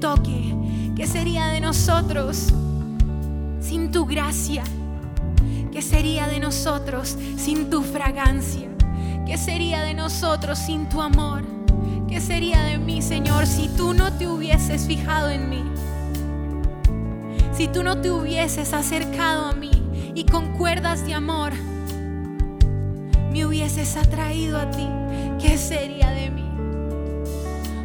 toque? ¿Qué sería de nosotros sin tu gracia? ¿Qué sería de nosotros sin tu fragancia? ¿Qué sería de nosotros sin tu amor? ¿Qué sería de mí, Señor, si tú no te hubieses fijado en mí? Si tú no te hubieses acercado a mí y con cuerdas de amor me hubieses atraído a ti, ¿qué sería de mí?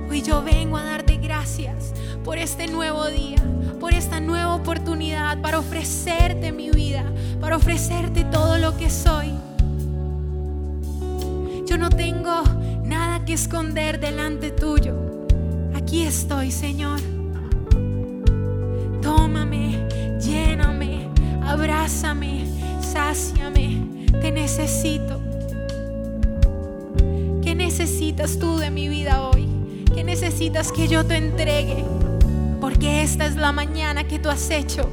Hoy yo vengo a darte gracias por este nuevo día, por esta nueva oportunidad para ofrecerte mi vida, para ofrecerte todo lo que soy. Yo no tengo nada que esconder delante tuyo. Aquí estoy, Señor. Tómame, lléname, abrázame, sáciame. Te necesito. ¿Qué necesitas tú de mi vida hoy? ¿Qué necesitas que yo te entregue? Porque esta es la mañana que tú has hecho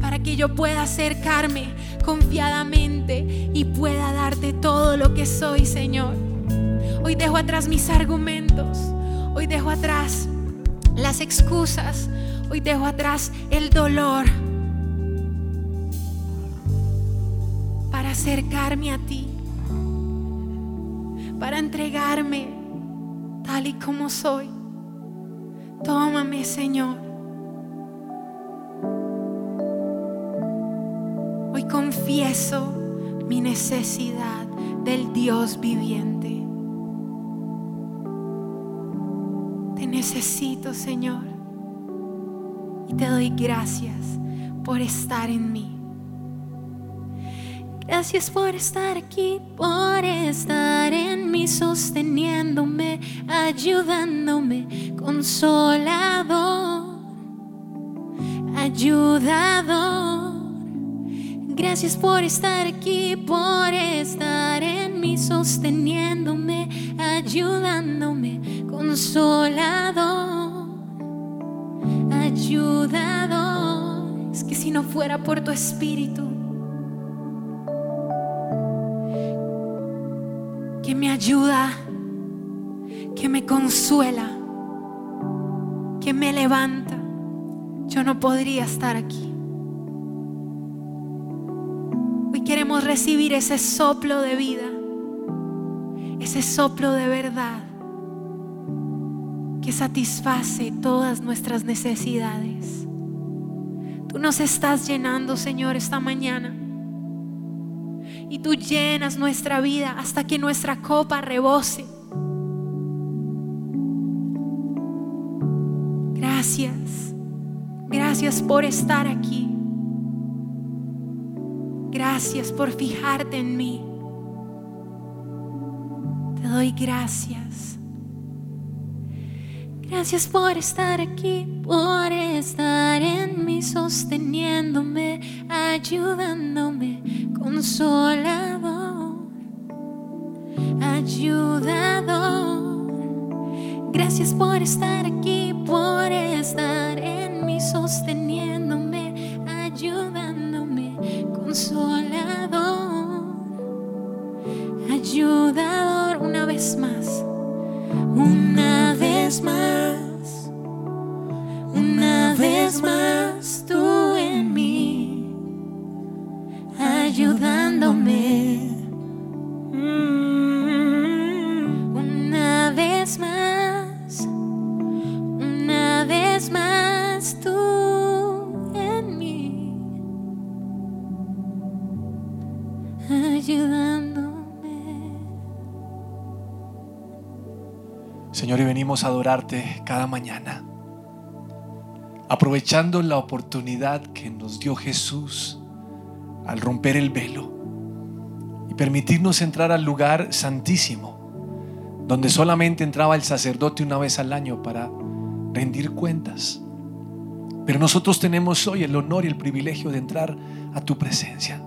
para que yo pueda acercarme confiadamente y pueda darte todo lo que soy, Señor. Hoy dejo atrás mis argumentos, hoy dejo atrás las excusas, hoy dejo atrás el dolor para acercarme a ti, para entregarme tal y como soy. Tómame, Señor. Hoy confieso mi necesidad del Dios viviente. Te necesito, Señor. Y te doy gracias por estar en mí. Gracias por estar aquí, por estar en mí, sosteniéndome, ayudándome, consolador, ayudador. Gracias por estar aquí, por estar en mí, sosteniéndome, ayudándome, consolador, ayudador. Es que si no fuera por tu espíritu, que me ayuda, que me consuela, que me levanta, yo no podría estar aquí. Hoy queremos recibir ese soplo de vida, ese soplo de verdad que satisface todas nuestras necesidades. Tú nos estás llenando, Señor, esta mañana. Y tú llenas nuestra vida hasta que nuestra copa rebose. Gracias. Gracias por estar aquí. Gracias por fijarte en mí. Te doy gracias. Gracias por estar aquí, por estar en mí, sosteniéndome, ayudándome, consolador, ayudador. Gracias por estar aquí, por estar en mí, sosteniéndome, ayudándome, consolador, ayudador, una vez más, una vez más, una vez más, tú en mí, ayudándome. Señor, y venimos a adorarte cada mañana, aprovechando la oportunidad que nos dio Jesús al romper el velo y permitirnos entrar al lugar santísimo, donde solamente entraba el sacerdote una vez al año para rendir cuentas. Pero nosotros tenemos hoy el honor y el privilegio de entrar a tu presencia.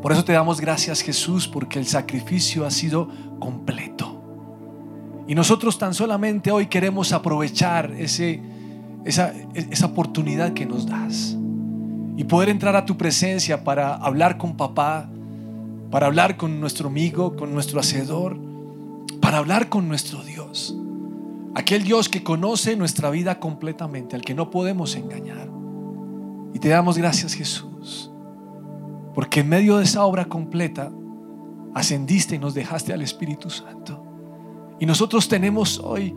Por eso te damos gracias Jesús, porque el sacrificio ha sido completo. Y nosotros tan solamente hoy queremos aprovechar ese, esa, esa oportunidad que nos das y poder entrar a tu presencia para hablar con papá, para hablar con nuestro amigo, con nuestro hacedor, para hablar con nuestro Dios. Aquel Dios que conoce nuestra vida completamente, al que no podemos engañar. Y te damos gracias Jesús, porque en medio de esa obra completa ascendiste y nos dejaste al Espíritu Santo. Y nosotros tenemos hoy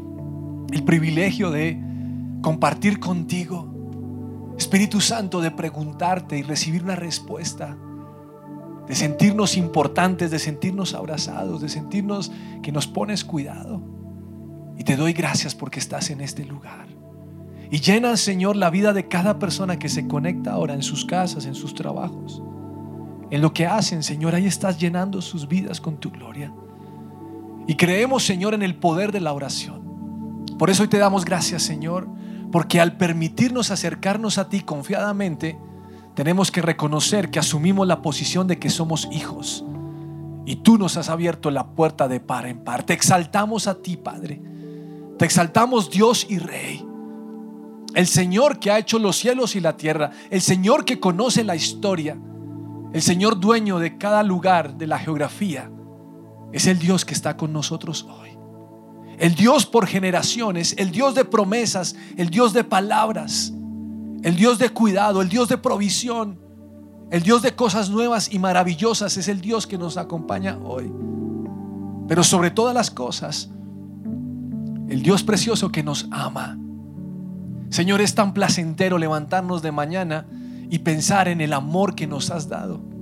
el privilegio de compartir contigo, Espíritu Santo, de preguntarte y recibir una respuesta, de sentirnos importantes, de sentirnos abrazados, de sentirnos que nos pones cuidado. Y te doy gracias porque estás en este lugar. Y llena, Señor, la vida de cada persona que se conecta ahora en sus casas, en sus trabajos, en lo que hacen, Señor. Ahí estás llenando sus vidas con tu gloria. Y creemos, Señor, en el poder de la oración. Por eso hoy te damos gracias, Señor, porque al permitirnos acercarnos a ti confiadamente, tenemos que reconocer que asumimos la posición de que somos hijos. Y tú nos has abierto la puerta de par en par. Te exaltamos a ti, Padre. Te exaltamos, Dios y Rey. El Señor que ha hecho los cielos y la tierra. El Señor que conoce la historia. El Señor dueño de cada lugar de la geografía. Es el Dios que está con nosotros hoy. El Dios por generaciones, el Dios de promesas, el Dios de palabras, el Dios de cuidado, el Dios de provisión, el Dios de cosas nuevas y maravillosas es el Dios que nos acompaña hoy. Pero sobre todas las cosas, el Dios precioso que nos ama. Señor, es tan placentero levantarnos de mañana y pensar en el amor que nos has dado.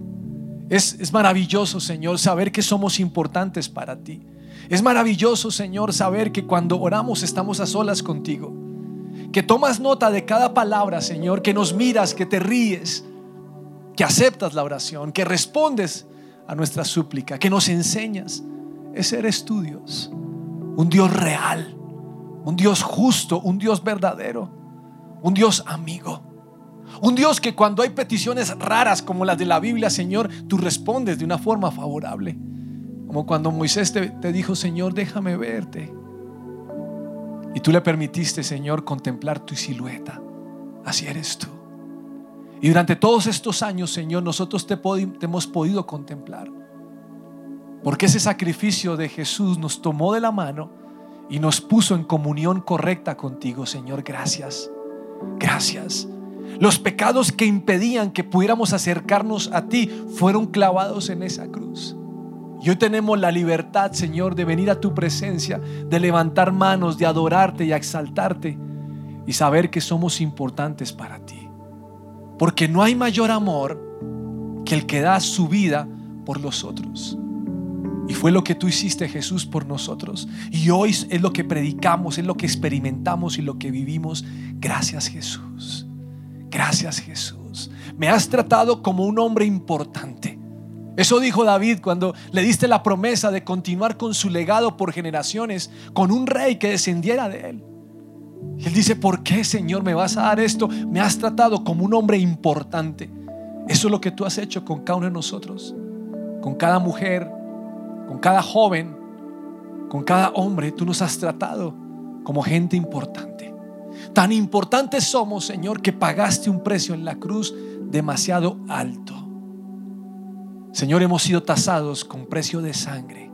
Es, es maravilloso, Señor, saber que somos importantes para ti. Es maravilloso, Señor, saber que cuando oramos estamos a solas contigo. Que tomas nota de cada palabra, Señor, que nos miras, que te ríes, que aceptas la oración, que respondes a nuestra súplica, que nos enseñas. Ese eres tu Dios, un Dios real, un Dios justo, un Dios verdadero, un Dios amigo. Un Dios que cuando hay peticiones raras como las de la Biblia, Señor, tú respondes de una forma favorable. Como cuando Moisés te, dijo, Señor, déjame verte. Y tú le permitiste, Señor, contemplar tu silueta. Así eres tú. Y durante todos estos años, Señor, nosotros te, te hemos podido contemplar. Porque ese sacrificio de Jesús nos tomó de la mano y nos puso en comunión correcta contigo, Señor. Gracias. Gracias. Los pecados que impedían que pudiéramos acercarnos a ti fueron clavados en esa cruz. Y hoy tenemos la libertad, Señor, de venir a tu presencia, de levantar manos, de adorarte y exaltarte y saber que somos importantes para ti. Porque no hay mayor amor que el que da su vida por los otros. Y fue lo que tú hiciste, Jesús, por nosotros. Y hoy es lo que predicamos, es lo que experimentamos y lo que vivimos. Gracias, Jesús. Gracias, Jesús. Me has tratado como un hombre importante. Eso dijo David cuando le diste la promesa de continuar con su legado por generaciones, con un rey que descendiera de él. Y él dice, ¿por qué, Señor, me vas a dar esto? Me has tratado como un hombre importante. Eso es lo que tú has hecho con cada uno de nosotros, con cada mujer, con cada joven, con cada hombre. Tú nos has tratado como gente importante. Tan importantes somos, Señor, que pagaste un precio en la cruz demasiado alto. Señor, hemos sido tasados con precio de sangre.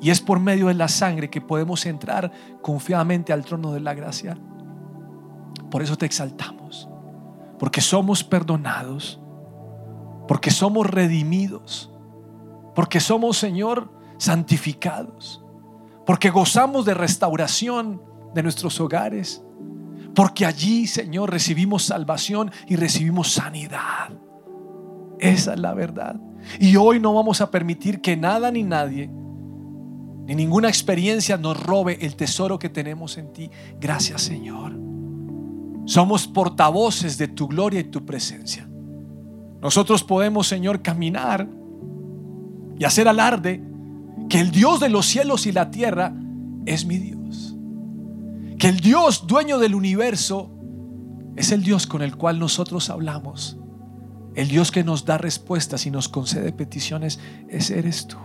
Y es por medio de la sangre que podemos entrar confiadamente al trono de la gracia. Por eso te exaltamos. Porque somos perdonados. Porque somos redimidos. Porque somos, Señor, santificados. Porque gozamos de restauración de nuestros hogares. Porque allí, Señor, recibimos salvación y recibimos sanidad. Esa es la verdad. Y hoy no vamos a permitir que nada ni nadie, ni ninguna experiencia nos robe el tesoro que tenemos en ti. Gracias Señor. Somos portavoces de tu gloria y tu presencia. Nosotros podemos, Señor, caminar y hacer alarde que el Dios de los cielos y la tierra es mi Dios. Que el Dios dueño del universo es el Dios con el cual nosotros hablamos el Dios que nos da respuestas y nos concede peticiones, ese eres tú.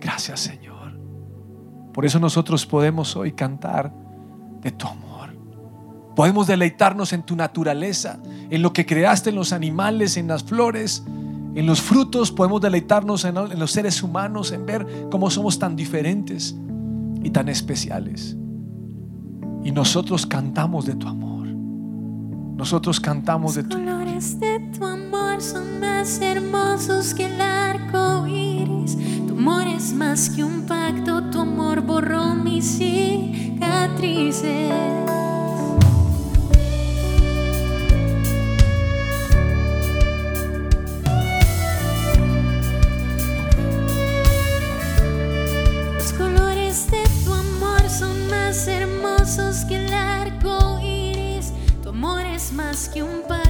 Gracias Señor. Por eso nosotros podemos hoy cantar de tu amor. Podemos deleitarnos en tu naturaleza, en lo que creaste en los animales, en las flores, en los frutos. Podemos deleitarnos en los seres humanos, en ver cómo somos tan diferentes y tan especiales. Y nosotros cantamos de tu amor. Nosotros cantamos de tu colores de tu amor son más hermosos que el arco iris. Tu amor es más que un pacto, tu amor borró mis cicatrices. Amor es más que un pacto,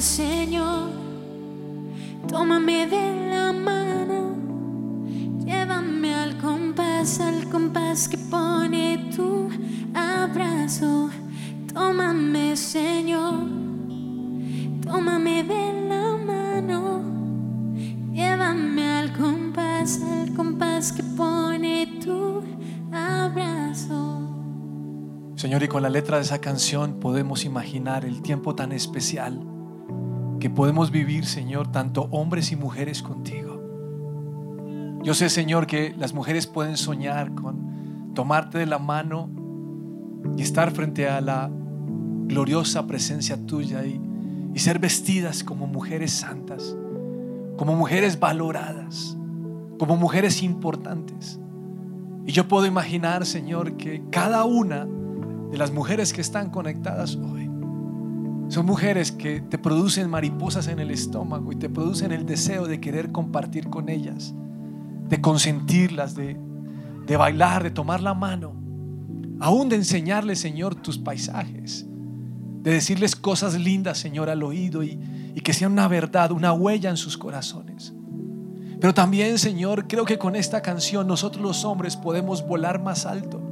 Señor, tómame de la mano, llévame al compás, al compás que pone tu abrazo. Tómame, Señor, tómame de la mano, llévame al compás, al compás que pone tu abrazo. Señor, y con la letra de esa canción podemos imaginar el tiempo tan especial que podemos vivir, Señor, tanto hombres y mujeres contigo. Yo sé, Señor, que las mujeres pueden soñar con tomarte de la mano y estar frente a la gloriosa presencia tuya y, y ser vestidas como mujeres santas, como mujeres valoradas, como mujeres importantes. Y yo puedo imaginar, Señor, que cada una de las mujeres que están conectadas hoy son mujeres que te producen mariposas en el estómago y te producen el deseo de querer compartir con ellas, de consentirlas, de, de bailar, de tomar la mano, aún de enseñarles, Señor, tus paisajes, de decirles cosas lindas, Señor, al oído y, y que sea una verdad, una huella en sus corazones. Pero también, Señor, creo que con esta canción nosotros los hombres podemos volar más alto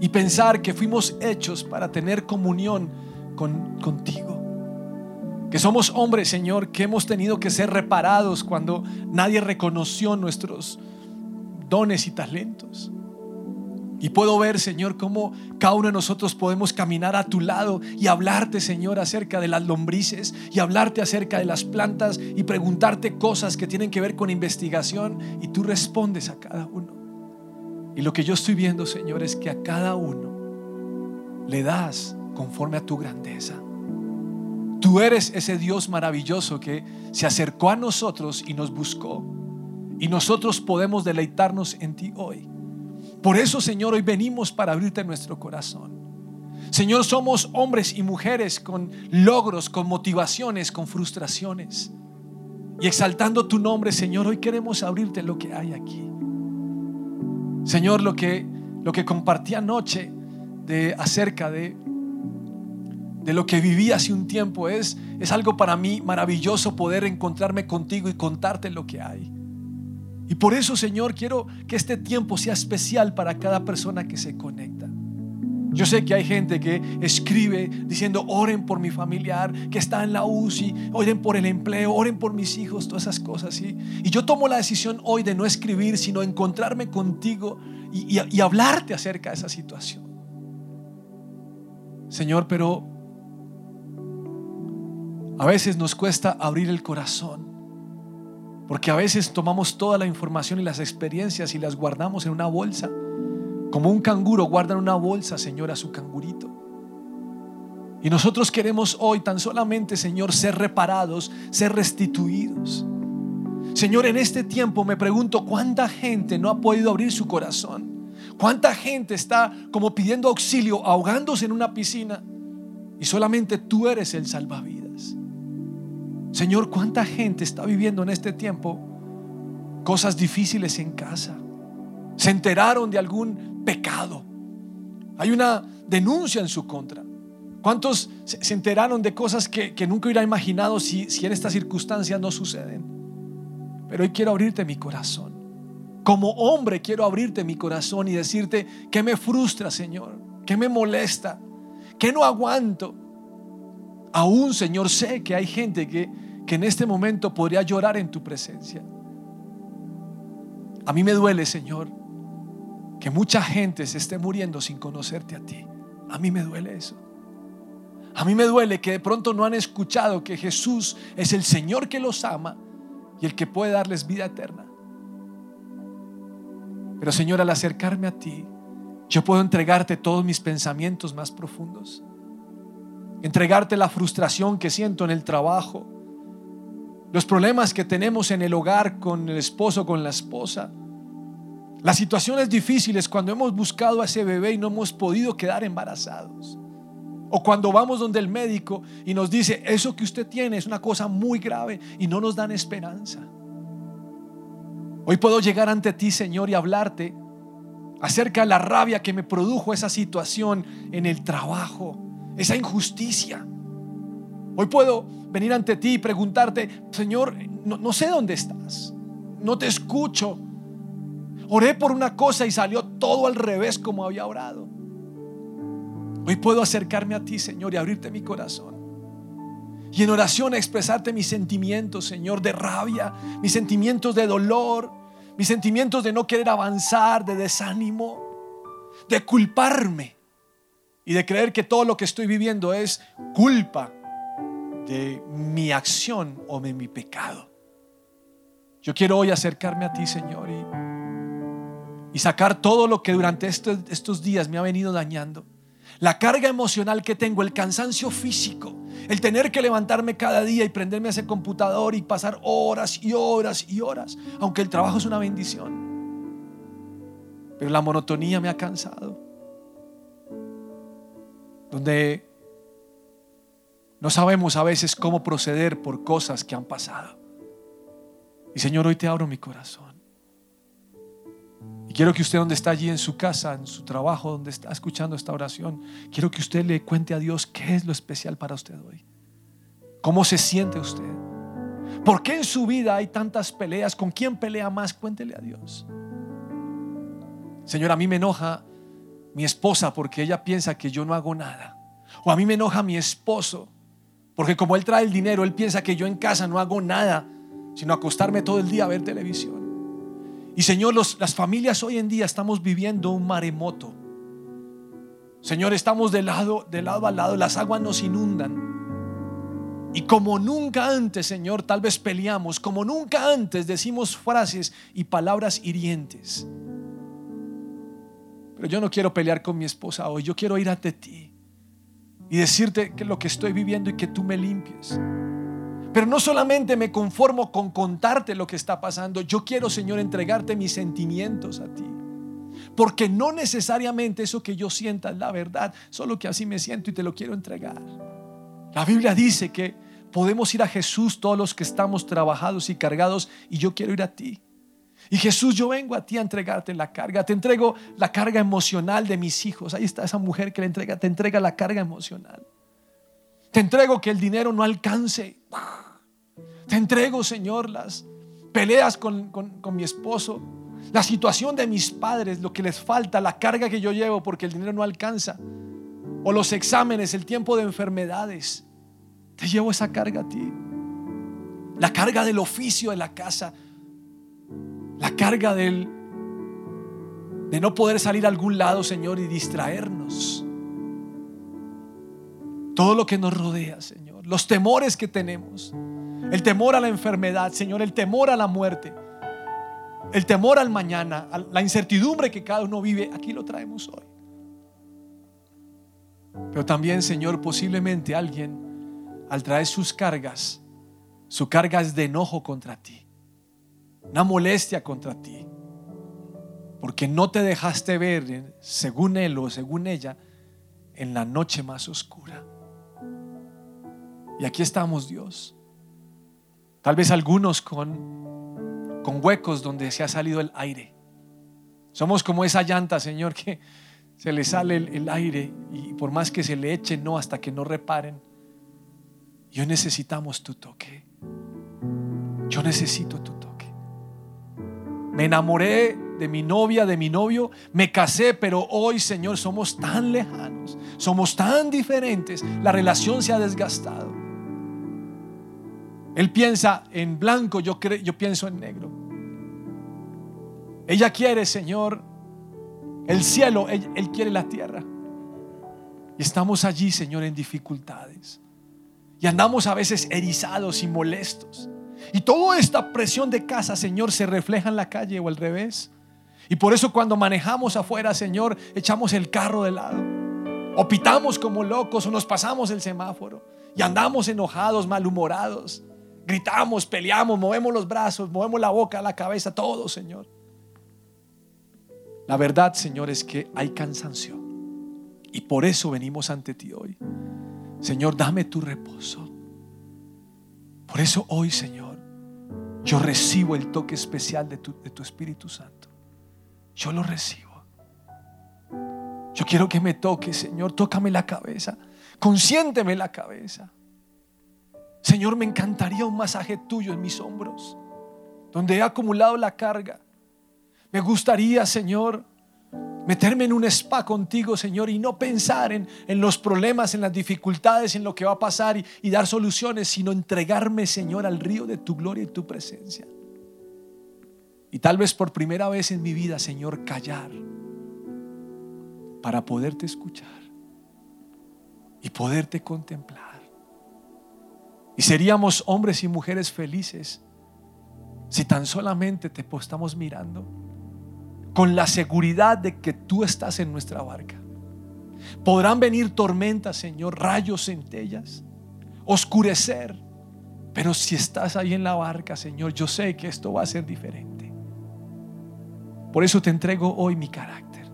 y pensar que fuimos hechos para tener comunión con, contigo. Que somos hombres, Señor, que hemos tenido que ser reparados cuando nadie reconoció nuestros dones y talentos. Y puedo ver, Señor, cómo cada uno de nosotros podemos caminar a tu lado y hablarte, Señor, acerca de las lombrices y hablarte acerca de las plantas y preguntarte cosas que tienen que ver con investigación y tú respondes a cada uno. Y lo que yo estoy viendo, Señor, es que a cada uno le das conforme a tu grandeza. Tú eres ese Dios maravilloso que se acercó a nosotros y nos buscó. Y nosotros podemos deleitarnos en ti hoy. Por eso, Señor, hoy venimos para abrirte nuestro corazón. Señor, somos hombres y mujeres con logros, con motivaciones, con frustraciones. Y exaltando tu nombre, Señor, hoy queremos abrirte lo que hay aquí. Señor, lo que, lo que compartí anoche de, acerca de, de lo que viví hace un tiempo es, es algo para mí maravilloso poder encontrarme contigo y contarte lo que hay. Y por eso, Señor, quiero que este tiempo sea especial para cada persona que se conecta. Yo sé que hay gente que escribe diciendo, oren por mi familiar que está en la UCI, oren por el empleo, oren por mis hijos, todas esas cosas. Y yo tomo la decisión hoy de no escribir, sino encontrarme contigo y, y, y hablarte acerca de esa situación. Señor, pero a veces nos cuesta abrir el corazón. Porque a veces tomamos toda la información y las experiencias y las guardamos en una bolsa. Como un canguro guarda en una bolsa, Señor, a su cangurito. Y nosotros queremos hoy tan solamente, Señor, ser reparados, ser restituidos. Señor, en este tiempo me pregunto cuánta gente no ha podido abrir su corazón. Cuánta gente está como pidiendo auxilio, ahogándose en una piscina. Y solamente tú eres el salvavidas. Señor, ¿cuánta gente está viviendo en este tiempo cosas difíciles en casa? Se enteraron de algún pecado. Hay una denuncia en su contra. ¿Cuántos se enteraron de cosas que, que nunca hubiera imaginado si, si en estas circunstancias no suceden? Pero hoy quiero abrirte mi corazón. Como hombre quiero abrirte mi corazón y decirte que me frustra, Señor, que me molesta, que no aguanto. Aún, Señor, sé que hay gente que, que en este momento podría llorar en tu presencia. A mí me duele, Señor, que mucha gente se esté muriendo sin conocerte a ti. A mí me duele eso. A mí me duele que de pronto no han escuchado que Jesús es el Señor que los ama y el que puede darles vida eterna. Pero Señor, al acercarme a ti, yo puedo entregarte todos mis pensamientos más profundos. Entregarte la frustración que siento en el trabajo, los problemas que tenemos en el hogar con el esposo, con la esposa, las situaciones difíciles cuando hemos buscado a ese bebé y no hemos podido quedar embarazados. O cuando vamos donde el médico y nos dice, eso que usted tiene es una cosa muy grave y no nos dan esperanza. Hoy puedo llegar ante ti, Señor, y hablarte acerca de la rabia que me produjo esa situación en el trabajo, esa injusticia. Hoy puedo venir ante ti y preguntarte, Señor, no, sé dónde estás, no te escucho. Oré por una cosa y salió todo al revés como había orado. Hoy puedo acercarme a ti, Señor, y abrirte mi corazón. Y en oración expresarte mis sentimientos, Señor, de rabia, mis sentimientos de dolor, mis sentimientos de no querer avanzar, de desánimo, de culparme y de creer que todo lo que estoy viviendo es culpa de mi acción o de mi pecado. Yo quiero hoy acercarme a ti, Señor, y, sacar todo lo que durante estos, estos días me ha venido dañando. La carga emocional que tengo, el cansancio físico, el tener que levantarme cada día y prenderme a ese computador y pasar horas y horas y horas, aunque el trabajo es una bendición. Pero la monotonía me ha cansado. Donde no sabemos a veces cómo proceder por cosas que han pasado. Y Señor, hoy te abro mi corazón. Y quiero que usted donde está allí en su casa, en su trabajo, donde está escuchando esta oración, quiero que usted le cuente a Dios qué es lo especial para usted hoy. ¿Cómo se siente usted? ¿Por qué en su vida hay tantas peleas? ¿Con quién pelea más? Cuéntele a Dios. Señor, a mí me enoja mi esposa porque ella piensa que yo no hago nada. O a mí me enoja mi esposo porque como Él trae el dinero, Él piensa que yo en casa no hago nada, sino acostarme todo el día a ver televisión. Y Señor, las familias hoy en día estamos viviendo un maremoto. Señor, estamos de lado, de lado a lado, las aguas nos inundan. Y como nunca antes, Señor, tal vez peleamos, como nunca antes decimos frases y palabras hirientes. Pero yo no quiero pelear con mi esposa hoy, yo quiero ir ante ti y decirte que lo que estoy viviendo y que tú me limpies. Pero no solamente me conformo con contarte lo que está pasando, yo quiero, Señor, entregarte mis sentimientos a ti. Porque no necesariamente eso que yo sienta es la verdad, solo que así me siento y te lo quiero entregar. La Biblia dice que podemos ir a Jesús todos los que estamos trabajados y cargados y yo quiero ir a ti. Y Jesús, yo vengo a ti a entregarte la carga. Te entrego la carga emocional de mis hijos. Ahí está esa mujer que le entrega, te entrega la carga emocional. Te entrego que el dinero no alcance. Te entrego, Señor, las peleas con, con mi esposo, la situación de mis padres, lo que les falta, la carga que yo llevo porque el dinero no alcanza. O los exámenes, el tiempo de enfermedades. Te llevo esa carga a ti. La carga del oficio de la casa la carga de no poder salir a algún lado, Señor, y distraernos. Todo lo que nos rodea, Señor. Los temores que tenemos. El temor a la enfermedad, Señor. El temor a la muerte. El temor al mañana. La incertidumbre que cada uno vive. Aquí lo traemos hoy. Pero también, Señor, posiblemente alguien, al traer sus cargas, su carga es de enojo contra ti una molestia contra ti, porque no te dejaste ver, según él o según ella, en la noche más oscura. Y aquí estamos, Dios. Tal vez algunos con, con huecos donde se ha salido el aire. Somos como esa llanta, Señor, que se le sale el, el aire y por más que se le eche, no, hasta que no reparen. Yo necesitamos tu toque. Yo necesito tu toque. Me enamoré de mi novia, de mi novio, me casé, pero hoy, Señor, somos tan lejanos, somos tan diferentes, la relación se ha desgastado. Él piensa en blanco, yo, yo pienso en negro. Ella quiere, Señor, el cielo, él, él quiere la tierra. Y estamos allí, Señor, en dificultades. Y andamos a veces erizados y molestos. Y toda esta presión de casa, Señor, se refleja en la calle o al revés. Y por eso cuando manejamos afuera, Señor, echamos el carro de lado. O pitamos como locos o nos pasamos el semáforo. Y andamos enojados, malhumorados. Gritamos, peleamos, movemos los brazos, movemos la boca, la cabeza, todo, Señor. La verdad, Señor, es que hay cansancio. Y por eso venimos ante ti hoy. Señor, dame tu reposo. Por eso hoy, Señor, Yo recibo el toque especial de tu, de tu Espíritu Santo. Yo lo recibo. Yo quiero que me toque, Señor. Tócame la cabeza. Consiénteme la cabeza. Señor, me encantaría un masaje tuyo en mis hombros, donde he acumulado la carga. Me gustaría, Señor, meterme en un spa contigo, Señor, y no pensar en, los problemas, en las dificultades, en lo que va a pasar y, dar soluciones, sino entregarme, Señor, al río de tu gloria y tu presencia. Y tal vez por primera vez en mi vida, Señor, callar para poderte escuchar y poderte contemplar. Y seríamos hombres y mujeres felices si tan solamente te estamos mirando con la seguridad de que tú estás en nuestra barca. Podrán venir tormentas, Señor, rayos, centellas, oscurecer. Pero si estás ahí en la barca, Señor, yo sé que esto va a ser diferente. Por eso te entrego hoy mi carácter.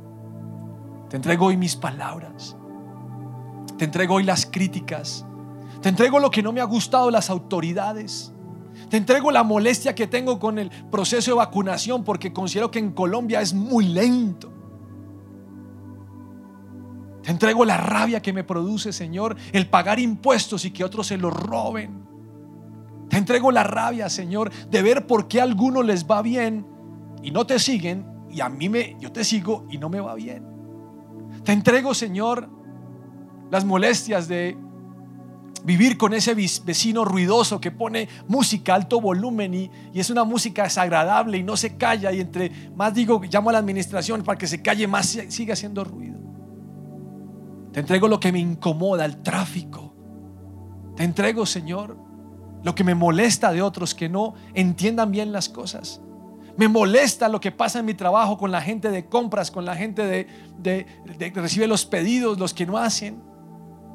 Te entrego hoy mis palabras. Te entrego hoy las críticas. Te entrego lo que no me ha gustado las autoridades. Te entrego la molestia que tengo con el proceso de vacunación porque considero que en Colombia es muy lento. Te entrego la rabia que me produce, Señor, el pagar impuestos y que otros se los roben. Te entrego la rabia, Señor, de ver por qué a algunos les va bien y no te siguen y a mí me yo te sigo y no me va bien. Te entrego, Señor, las molestias de vivir con ese vecino ruidoso que pone música alto volumen y, es una música desagradable y no se calla y entre más digo, llamo a la administración para que se calle más siga haciendo ruido. Te entrego lo que me incomoda, el tráfico. Te entrego, Señor, lo que me molesta de otros que no entiendan bien las cosas. Me molesta lo que pasa en mi trabajo con la gente de compras, con la gente de, de, de recibe los pedidos, los que no hacen.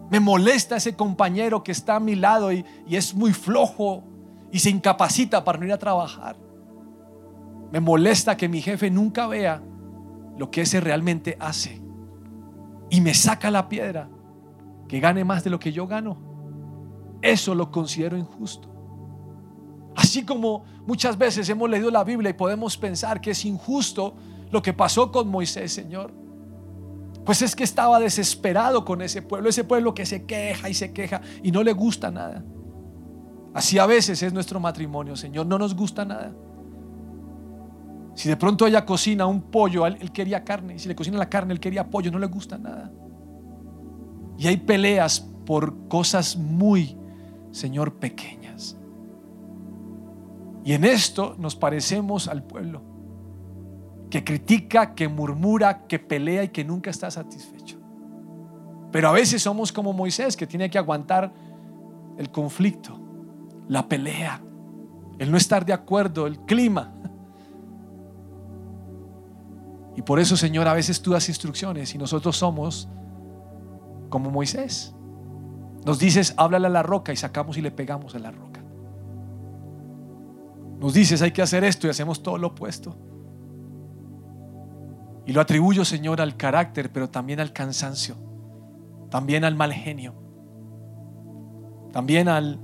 Me molesta ese compañero que está a mi lado y, es muy flojo y se incapacita para no ir a trabajar. Me molesta que mi jefe nunca vea lo que ese realmente hace y me saca la piedra que gane más de lo que yo gano. Eso lo considero injusto. Así como muchas veces hemos leído la Biblia y podemos pensar que es injusto lo que pasó con Moisés, Señor. Pues es que estaba desesperado con ese pueblo, ese pueblo que se queja y se queja y no le gusta nada. Así a veces es nuestro matrimonio, Señor, no nos gusta nada. Si de pronto ella cocina un pollo, él quería carne. Si le cocina la carne, él quería pollo, no le gusta nada. Y hay peleas por cosas muy, Señor, pequeñas. Y en esto nos parecemos al pueblo que critica, que murmura, que pelea y que nunca está satisfecho. Pero a veces somos como Moisés, que tiene que aguantar el conflicto, la pelea, el no estar de acuerdo, el clima. Y por eso, Señor, a veces tú das instrucciones y nosotros somos como Moisés. Nos dices, háblale a la roca y sacamos y le pegamos a la roca. Nos dices, hay que hacer esto y hacemos todo lo opuesto. Y lo atribuyo, Señor, al carácter, pero también al cansancio, también al mal genio, también al,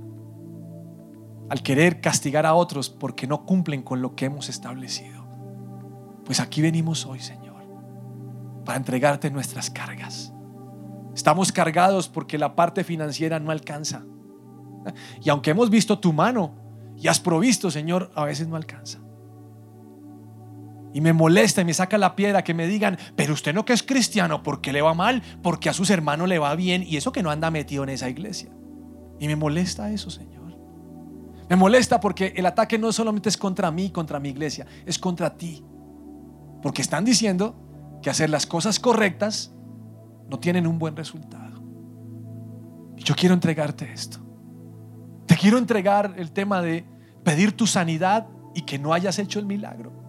al querer castigar a otros porque no cumplen con lo que hemos establecido. Pues aquí venimos hoy, Señor, para entregarte nuestras cargas. Estamos cargados porque la parte financiera no alcanza. Y aunque hemos visto tu mano y has provisto, Señor, a veces no alcanza. Y me molesta y me saca la piedra que me digan, pero usted no que es cristiano, ¿por qué le va mal? Porque a sus hermanos le va bien y eso que no anda metido en esa iglesia. Y me molesta eso, Señor. Me molesta porque el ataque no solamente es contra mí, contra mi iglesia, es contra ti. Porque están diciendo que hacer las cosas correctas no tienen un buen resultado. Y yo quiero entregarte esto. Te quiero entregar el tema de pedir tu sanidad y que no hayas hecho el milagro.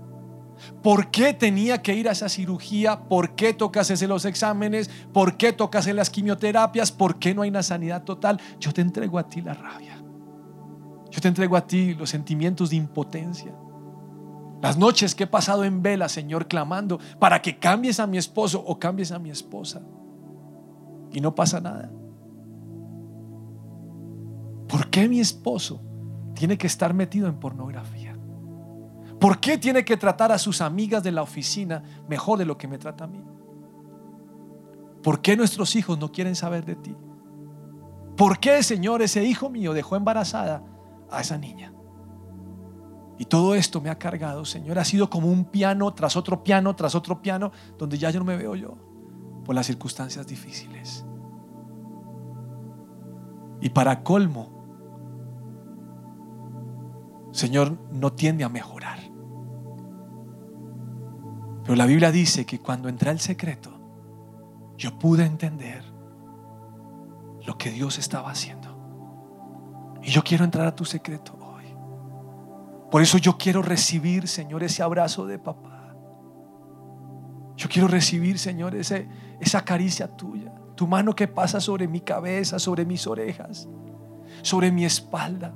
¿Por qué tenía que ir a esa cirugía? ¿Por qué toca hacerse los exámenes? ¿Por qué toca hacer las quimioterapias? ¿Por qué no hay una sanidad total? Yo te entrego a ti la rabia. Yo te entrego a ti los sentimientos de impotencia. Las noches que he pasado en vela, Señor, clamando para que cambies a mi esposo o cambies a mi esposa. Y no pasa nada. ¿Por qué mi esposo tiene que estar metido en pornografía? ¿Por qué tiene que tratar a sus amigas de la oficina mejor de lo que me trata a mí? ¿Por qué nuestros hijos no quieren saber de ti? ¿Por qué, Señor, ese hijo mío dejó embarazada a esa niña? Y todo esto me ha cargado, Señor. Ha sido como un piano tras otro piano, tras otro piano, donde ya yo no me veo yo por las circunstancias difíciles. Y para colmo, Señor, no tiende a mejorar. Pero la Biblia dice que cuando entré al secreto, yo pude entender lo que Dios estaba haciendo. Y yo quiero entrar a tu secreto hoy. Por eso yo quiero recibir, Señor, ese abrazo de papá. Yo quiero recibir, Señor, ese, esa caricia tuya. Tu mano que pasa sobre mi cabeza, sobre mis orejas, sobre mi espalda.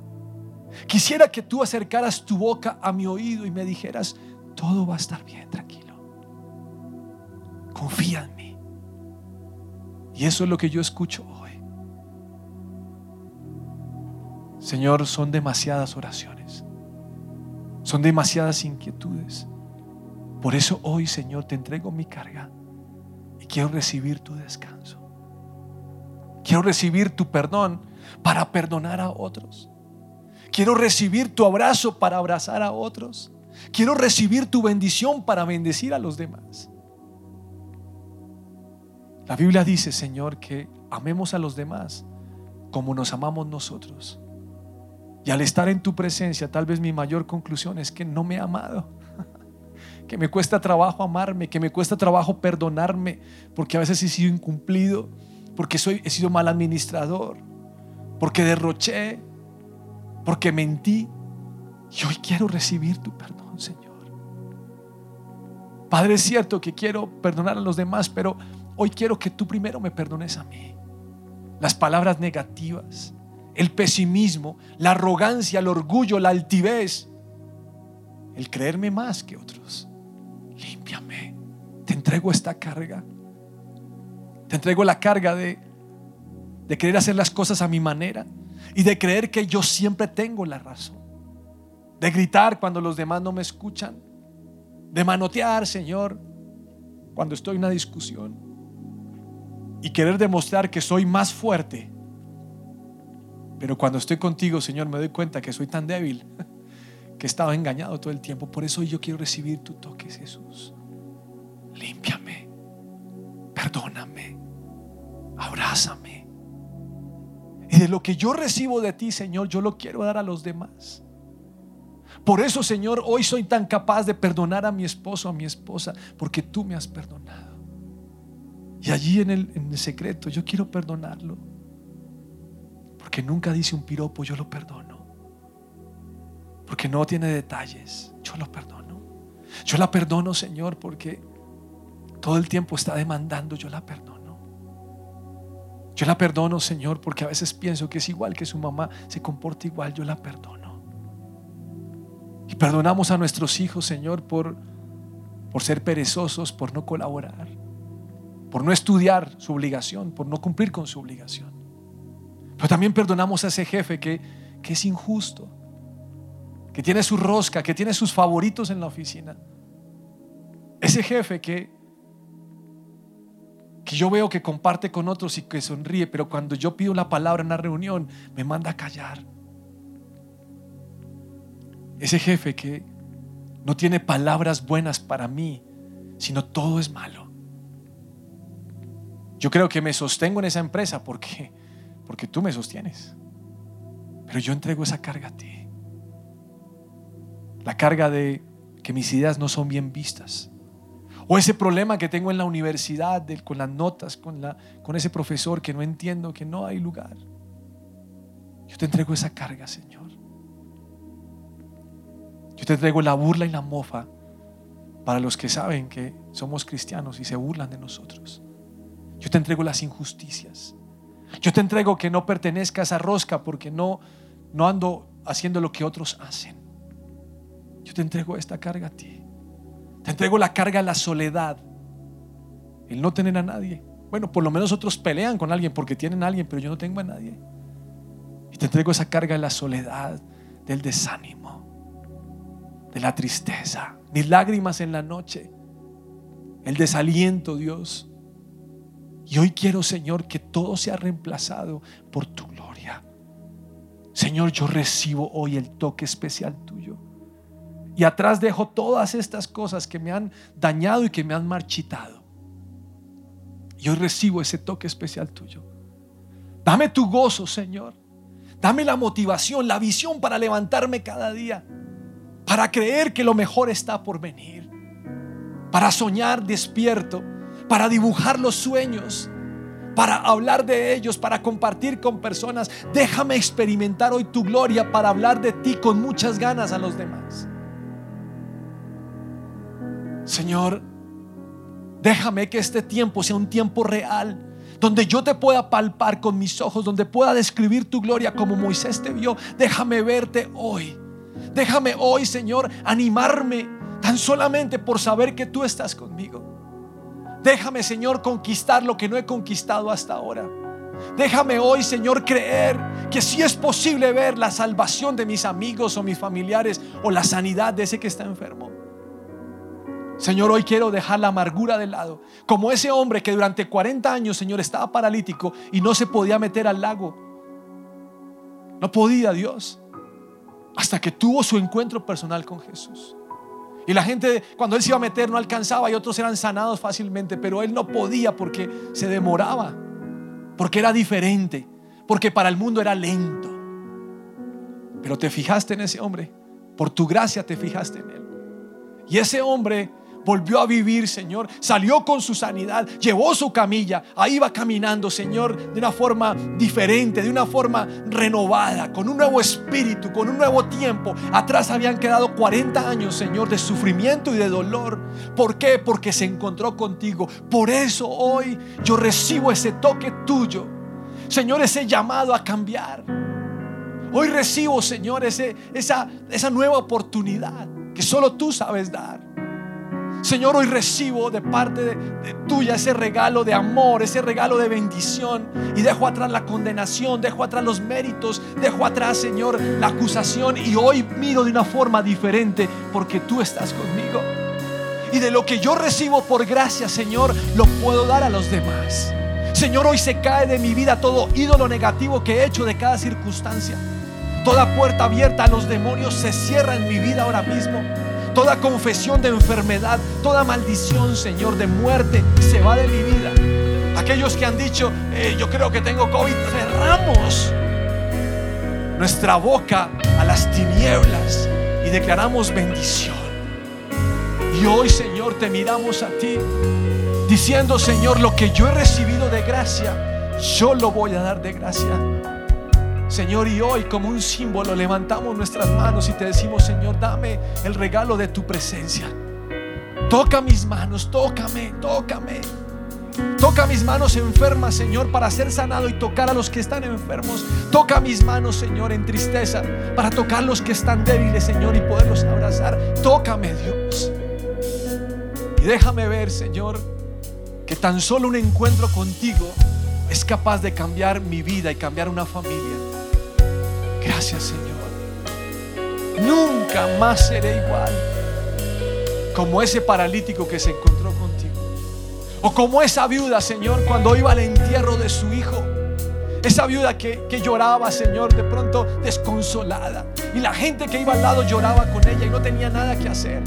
Quisiera que tú acercaras tu boca a mi oído y me dijeras, todo va a estar bien, tranquilo. Confía en mí. Y eso es lo que yo escucho hoy. Señor, son demasiadas oraciones. Son demasiadas inquietudes. Por eso hoy, Señor, te entrego mi carga y quiero recibir tu descanso. Quiero recibir tu perdón para perdonar a otros. Quiero recibir tu abrazo para abrazar a otros. Quiero recibir tu bendición para bendecir a los demás. La Biblia dice, Señor, que amemos a los demás como nos amamos nosotros. Y al estar en tu presencia, tal vez mi mayor conclusión es que no me he amado. Que me cuesta trabajo amarme, que me cuesta trabajo perdonarme, porque a veces he sido incumplido, porque soy, he sido mal administrador, porque derroché, porque mentí. Y hoy quiero recibir tu perdón, Señor. Padre, es cierto que quiero perdonar a los demás, pero hoy quiero que tú primero me perdones a mí. Las palabras negativas, el pesimismo, la arrogancia, el orgullo, la altivez, el creerme más que otros. Límpiame. Te entrego esta carga. Te entrego la carga de, de querer hacer las cosas a mi manera y de creer que yo siempre tengo la razón. De gritar cuando los demás no me escuchan. De manotear, Señor, cuando estoy en una discusión. Y querer demostrar que soy más fuerte pero cuando estoy contigo, Señor, me doy cuenta que soy tan débil que he estado engañado todo el tiempo. Por eso yo quiero recibir tu toque, Jesús. Límpiame, perdóname, abrázame. Y de lo que yo recibo de ti, Señor, yo lo quiero dar a los demás. Por eso, Señor, hoy soy tan capaz de perdonar a mi esposo, a mi esposa, porque tú me has perdonado. Y allí en el, en el secreto yo quiero perdonarlo porque nunca dice un piropo, yo lo perdono. Porque no tiene detalles, yo lo perdono. Yo la perdono, Señor, porque todo el tiempo está demandando, yo la perdono. Yo la perdono, Señor, porque a veces pienso que es igual que su mamá, se comporta igual, yo la perdono. Y perdonamos a nuestros hijos, Señor, por, por ser perezosos, por no colaborar, por no estudiar su obligación, por no cumplir con su obligación. Pero también perdonamos a ese jefe que, que es injusto, que tiene su rosca, que tiene sus favoritos en la oficina. Ese jefe que, que yo veo que comparte con otros y que sonríe, pero cuando yo pido la palabra en la reunión me manda a callar. Ese jefe que no tiene palabras buenas para mí, sino todo es malo. Yo creo que me sostengo en esa empresa porque porque tú me sostienes. Pero yo entrego esa carga a ti. La carga de que mis ideas no son bien vistas. O ese problema que tengo en la universidad con las notas, con, la, con ese profesor que no entiendo, que no hay lugar. Yo te entrego esa carga, Señor. Yo te entrego la burla y la mofa para los que saben que somos cristianos y se burlan de nosotros. Yo te entrego las injusticias. Yo te entrego que no pertenezca a esa rosca porque no, no ando haciendo lo que otros hacen. Yo te entrego esta carga a ti. Te entrego la carga a la soledad. El no tener a nadie. Bueno, por lo menos otros pelean con alguien porque tienen a alguien, pero yo no tengo a nadie. Y te entrego esa carga a la soledad, del desánimo, de la tristeza, mis lágrimas en la noche, el desaliento, Dios. Y hoy quiero, Señor, que todo sea reemplazado por tu gloria. Señor, yo recibo hoy el toque especial tuyo. Y atrás dejo todas estas cosas que me han dañado y que me han marchitado. Y hoy recibo ese toque especial tuyo. Dame tu gozo, Señor. Dame la motivación, la visión para levantarme cada día. Para creer que lo mejor está por venir. Para soñar despierto. Para dibujar los sueños. Para hablar de ellos. Para compartir con personas. Déjame experimentar hoy tu gloria para hablar de ti con muchas ganas a los demás. Señor, déjame que este tiempo sea un tiempo real donde yo te pueda palpar con mis ojos, donde pueda describir tu gloria como Moisés te vio. Déjame verte hoy. Déjame hoy, Señor, animarme tan solamente por saber que tú estás conmigo. Déjame, Señor, conquistar lo que no he conquistado hasta ahora. Déjame hoy, Señor, creer que si es posible ver la salvación de mis amigos o mis familiares o la sanidad de ese que está enfermo. Señor, hoy quiero dejar la amargura de lado. Como ese hombre que durante 40 años, Señor, estaba paralítico y no se podía meter al lago. No podía Dios. Hasta que tuvo su encuentro personal con Jesús. Y la gente, cuando él se iba a meter, no alcanzaba y otros eran sanados fácilmente. Pero él no podía porque se demoraba. Porque era diferente. Porque para el mundo era lento. Pero te fijaste en ese hombre. Por tu gracia te fijaste en él. Y ese hombre volvió a vivir, Señor. Salió con su sanidad, llevó su camilla, ahí va caminando, Señor, de una forma diferente, de una forma renovada, con un nuevo espíritu, con un nuevo tiempo. Atrás habían quedado 40 años, Señor, de sufrimiento y de dolor. ¿Por qué? Porque se encontró contigo. Por eso hoy yo recibo ese toque tuyo. Señor, ese llamado a cambiar. Hoy recibo, Señor, ese, esa, esa nueva oportunidad que solo tú sabes dar. Señor, hoy recibo de parte de, tuya ese regalo de amor, ese regalo de bendición. Y dejo atrás la condenación, dejo atrás los méritos, dejo atrás, Señor, la acusación. Y hoy miro de una forma diferente porque tú estás conmigo. Y de lo que yo recibo por gracia, Señor, lo puedo dar a los demás. Señor, hoy se cae de mi vida todo ídolo negativo que he hecho de cada circunstancia. Toda puerta abierta a los demonios se cierra en mi vida ahora mismo. Toda confesión de enfermedad, toda maldición, Señor, de muerte, se va de mi vida. Aquellos que han dicho, eh, yo creo que tengo COVID, cerramos nuestra boca a las tinieblas y declaramos bendición. Y hoy, Señor, te miramos a ti, diciendo, Señor, lo que yo he recibido de gracia, yo lo voy a dar de gracia Señor, y hoy como un símbolo levantamos nuestras manos y te decimos, Señor, dame el regalo de tu presencia. Toca mis manos, tócame, tócame. Toca mis manos enfermas, Señor, para ser sanado y tocar a los que están enfermos. Toca mis manos, Señor, en tristeza, para tocar a los que están débiles, Señor, y poderlos abrazar. Tócame, Dios. Y déjame ver, Señor, que tan solo un encuentro contigo es capaz de cambiar mi vida y cambiar una familia. Gracias Señor. Nunca más seré igual como ese paralítico que se encontró contigo. O como esa viuda, Señor, cuando iba al entierro de su hijo. Esa viuda que, que, lloraba, Señor, de pronto desconsolada. Y la gente que iba al lado lloraba con ella y no tenía nada que hacer.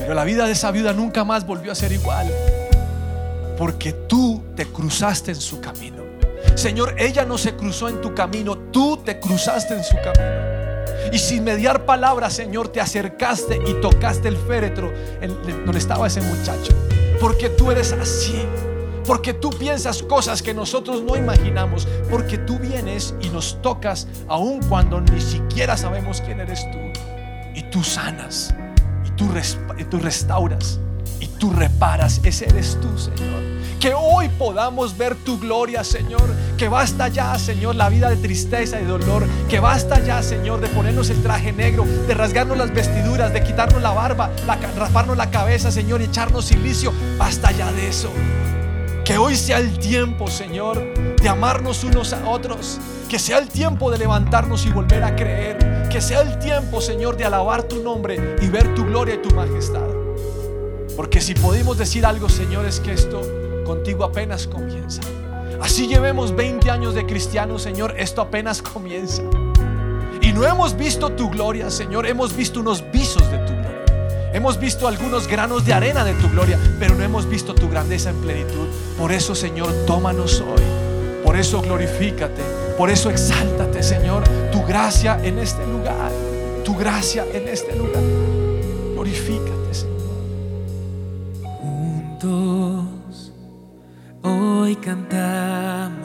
Pero la vida de esa viuda nunca más volvió a ser igual. Porque tú te cruzaste en su camino. Señor, ella no se cruzó en tu camino, tú te cruzaste en su camino. Y sin mediar palabras, Señor, te acercaste y tocaste el féretro donde estaba ese muchacho. Porque tú eres así. Porque tú piensas cosas que nosotros no imaginamos. Porque tú vienes y nos tocas aun cuando ni siquiera sabemos quién eres tú. Y tú sanas. Y tú, y tú restauras. Y tú reparas. Ese eres tú, Señor. Que hoy podamos ver tu gloria, Señor. Que basta ya, Señor, la vida de tristeza y dolor. Que basta ya, Señor, de ponernos el traje negro, de rasgarnos las vestiduras, de quitarnos la barba, la, la cabeza, Señor, y echarnos silicio. Basta ya de eso. Que hoy sea el tiempo, Señor, de amarnos unos a otros. Que sea el tiempo de levantarnos y volver a creer Que sea el tiempo, Señor, de alabar tu nombre y ver tu gloria y tu majestad. Porque si podemos decir algo, Señor, es que esto contigo apenas comienza. Así llevemos 20 años de cristianos, Señor, esto apenas comienza. Y no hemos visto tu gloria, Señor, hemos visto unos visos de tu gloria. Hemos visto algunos granos de arena de tu gloria, pero no hemos visto tu grandeza en plenitud. Por eso, Señor, tómanos hoy. Por eso glorifícate. Por eso exáltate, Señor, tu gracia en este lugar. Tu gracia en este lugar. Glorifícate, Señor. Juntos hoy cantamos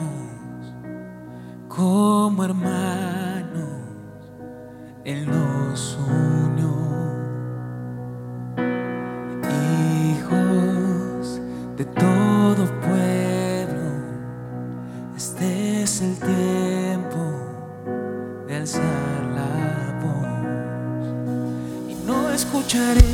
como hermanos. Él nos unió. Hijos de todo pueblo, este es el tiempo de alzar la voz. Y no escucharé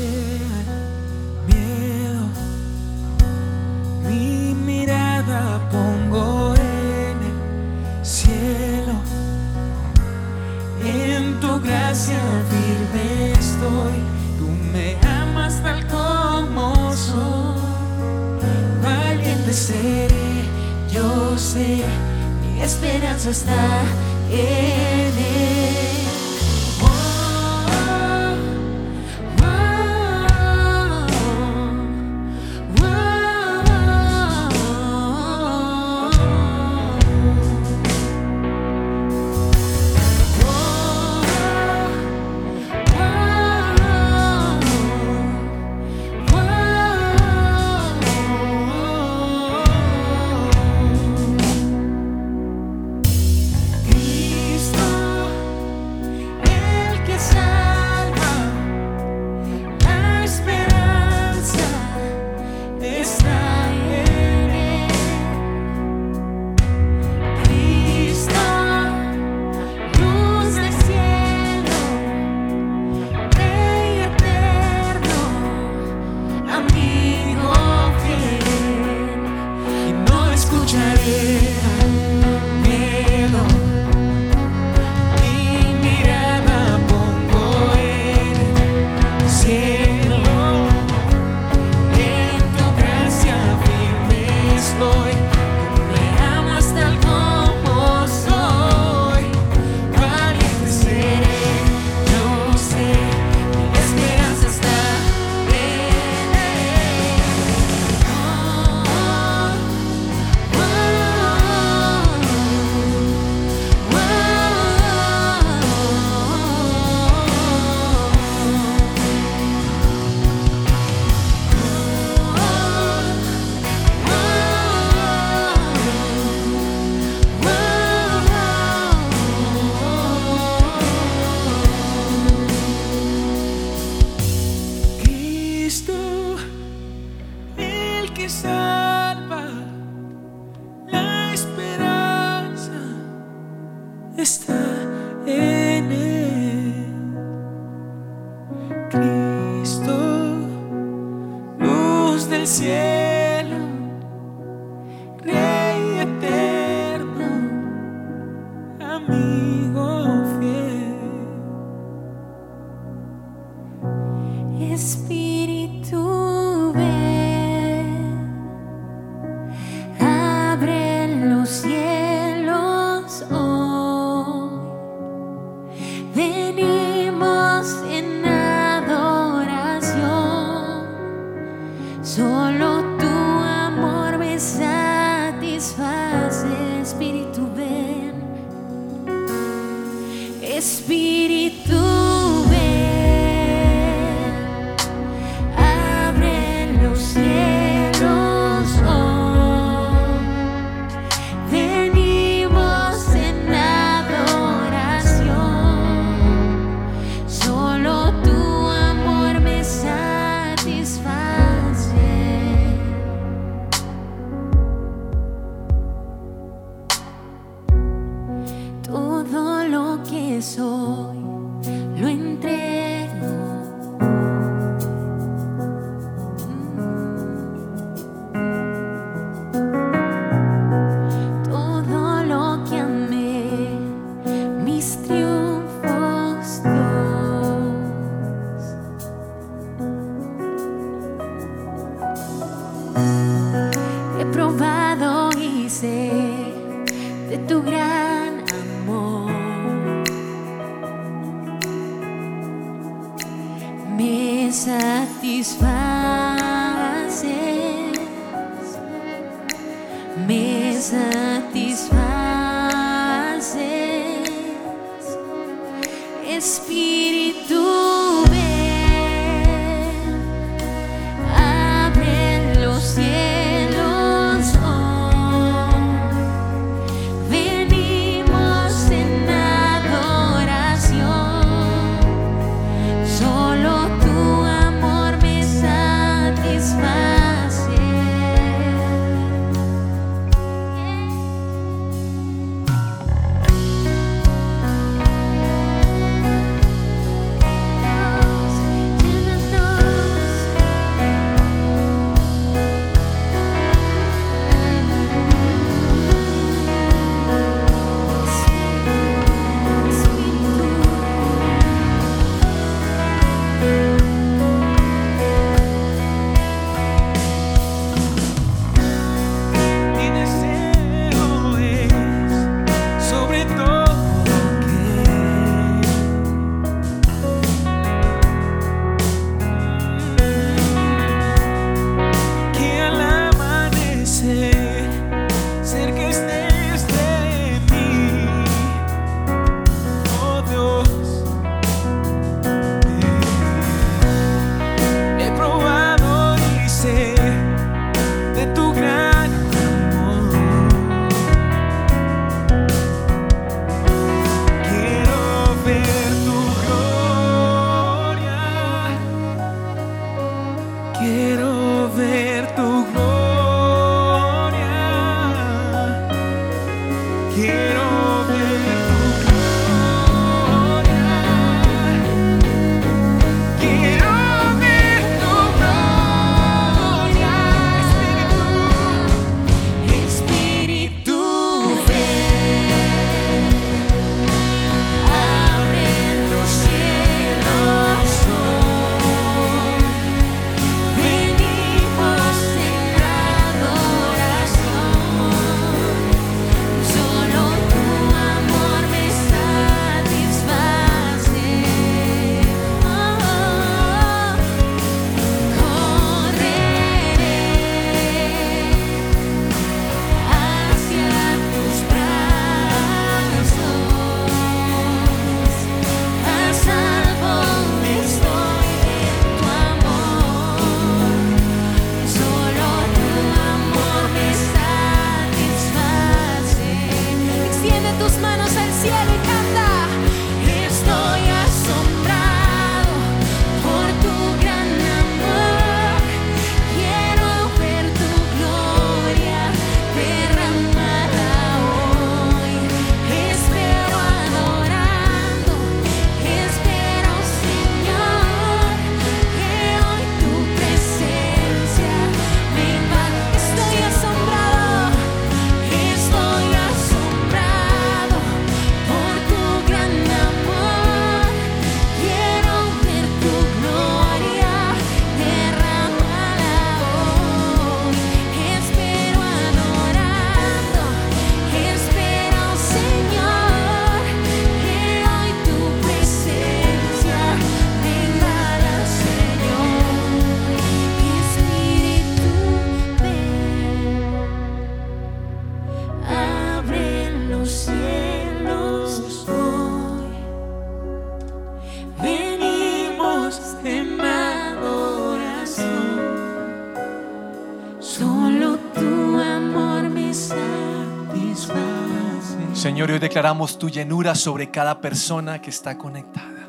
declaramos tu llenura sobre cada persona que está conectada.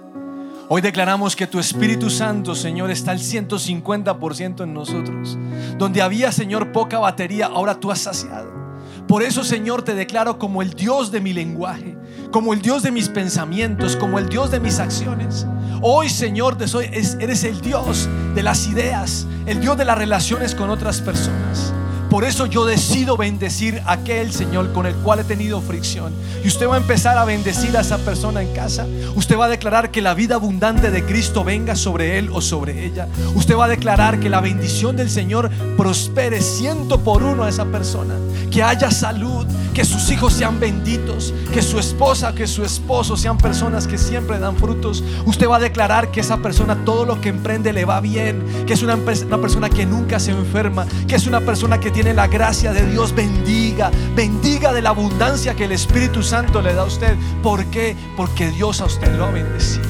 Hoy declaramos que tu Espíritu Santo, Señor, está al 150% en nosotros. Donde había, Señor, poca batería, ahora tú has saciado. Por eso, Señor, te declaro como el Dios de mi lenguaje, como el Dios de mis pensamientos, como el Dios de mis acciones. Hoy, Señor, te soy, es- eres el Dios de las ideas, el Dios de las relaciones con otras personas. Por eso yo decido bendecir a aquel Señor con el cual he tenido fricción. Y usted va a empezar a bendecir a esa persona en casa. Usted va a declarar que la vida abundante de Cristo venga sobre él o sobre ella. Usted va a declarar que la bendición del Señor prospere ciento por uno a esa persona. Que haya salud, que sus hijos sean benditos, que su esposa, que su esposo sean personas que siempre dan frutos. Usted va a declarar que esa persona todo lo que emprende le va bien, que es una, una persona que nunca se enferma, que es una persona que tiene la gracia de Dios. Bendiga, bendiga de la abundancia que el Espíritu Santo le da a usted. ¿Por qué? Porque Dios a usted lo ha bendecido.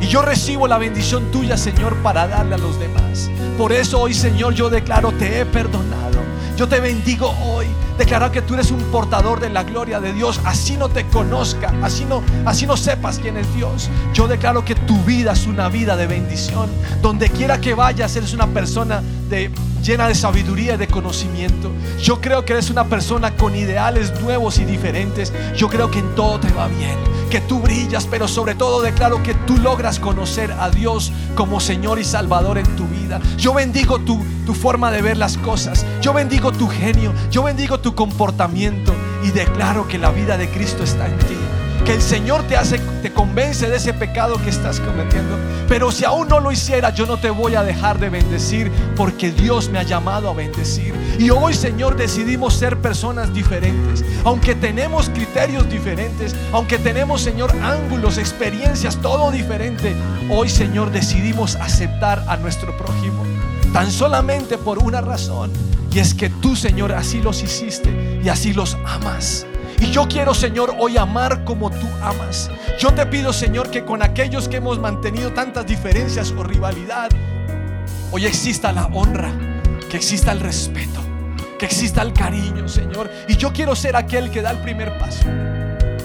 Y yo recibo la bendición tuya, Señor, para darle a los demás. Por eso hoy, Señor, yo declaro, te he perdonado. Yo te bendigo hoy. Declarar que tú eres un portador de la gloria de Dios. Así no te conozca, así no, así no sepas quién es Dios. Yo declaro que tu vida es una vida de bendición. Donde quiera que vayas, eres una persona de, llena de sabiduría y de conocimiento. Yo creo que eres una persona con ideales nuevos y diferentes. Yo creo que en todo te va bien, que tú brillas, pero sobre todo declaro que tú logras conocer a Dios como Señor y Salvador en tu vida. Yo bendigo tu, tu forma de ver las cosas. Yo bendigo tu genio. Yo bendigo tu comportamiento y declaro que la vida de Cristo está en ti. Que el Señor te hace, te convence de ese pecado que estás cometiendo. Pero si aún no lo hiciera, yo no te voy a dejar de bendecir porque Dios me ha llamado a bendecir. Y hoy, Señor, decidimos ser personas diferentes. Aunque tenemos criterios diferentes, aunque tenemos, Señor, ángulos, experiencias, todo diferente. Hoy, Señor, decidimos aceptar a nuestro prójimo. Tan solamente por una razón. Y es que tú, Señor, así los hiciste y así los amas. Y yo quiero, Señor, hoy amar como tú amas. Yo te pido, Señor, que con aquellos que hemos mantenido tantas diferencias o rivalidad, hoy exista la honra, que exista el respeto, que exista el cariño, Señor. Y yo quiero ser aquel que da el primer paso.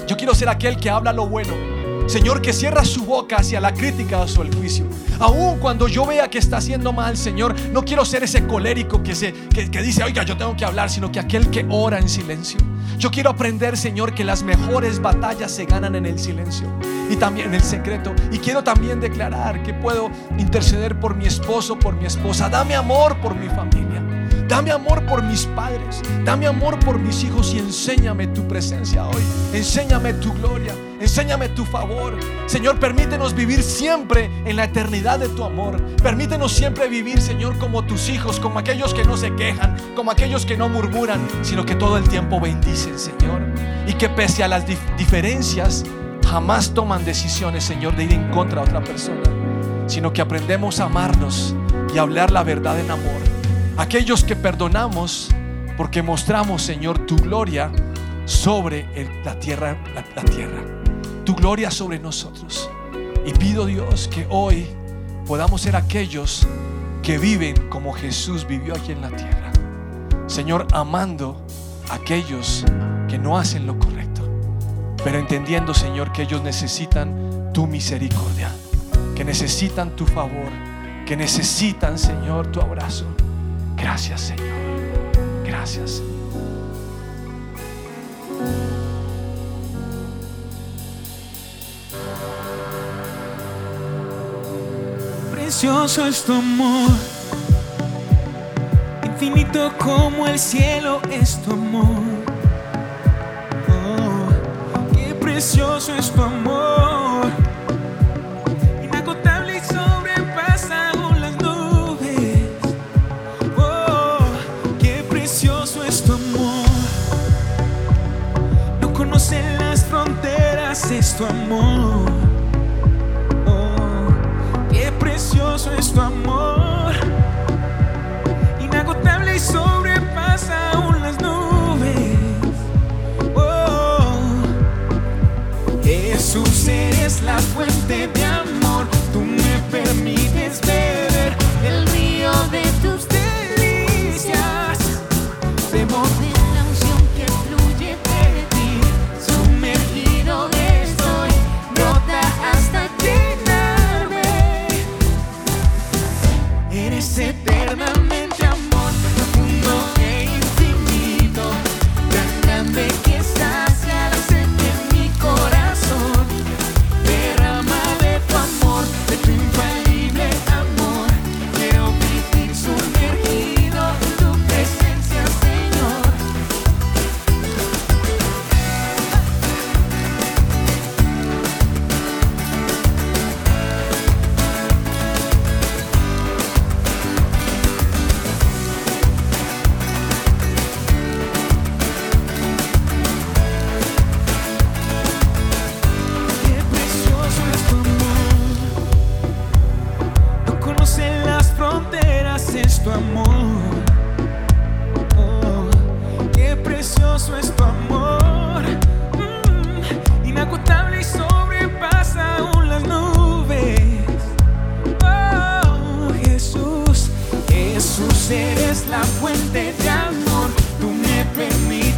Yo quiero ser aquel que habla lo bueno. Señor, que cierra su boca hacia la crítica o el juicio. Aún cuando yo vea que está haciendo mal, Señor, no quiero ser ese colérico que, se, que dice, oiga, yo tengo que hablar, sino que aquel que ora en silencio. Yo quiero aprender, Señor, que las mejores batallas se ganan en el silencio y también en el secreto. Y quiero también declarar que puedo interceder por mi esposo, por mi esposa. Dame amor por mi familia. Dame amor por mis padres. Dame amor por mis hijos y enséñame tu presencia hoy. Enséñame tu gloria. Enséñame tu favor. Señor, permítenos vivir siempre en la eternidad de tu amor. Permítenos siempre vivir, Señor, como tus hijos, como aquellos que no se quejan, como aquellos que no murmuran, sino que todo el tiempo bendicen, Señor. Y que pese a las dif diferencias, jamás toman decisiones, Señor, de ir en contra de otra persona, sino que aprendemos a amarnos y a hablar la verdad en amor aquellos que perdonamos porque mostramos, Señor, tu gloria sobre la tierra, la, tierra, tu gloria sobre nosotros. Y pido Dios que hoy podamos ser aquellos que viven como Jesús vivió aquí en la tierra. Señor, amando a aquellos que no hacen lo correcto, pero entendiendo, Señor, que ellos necesitan tu misericordia, que necesitan tu favor, que necesitan, Señor, tu abrazo. Gracias, Señor. Gracias. Precioso es tu amor, infinito como el cielo es tu amor. Tu amor. Oh, qué precioso es tu amor, inagotable y sobrepasa aún las nubes. Oh, Jesús eres la fuente Jesús eres la fuente de amor, tú me permites.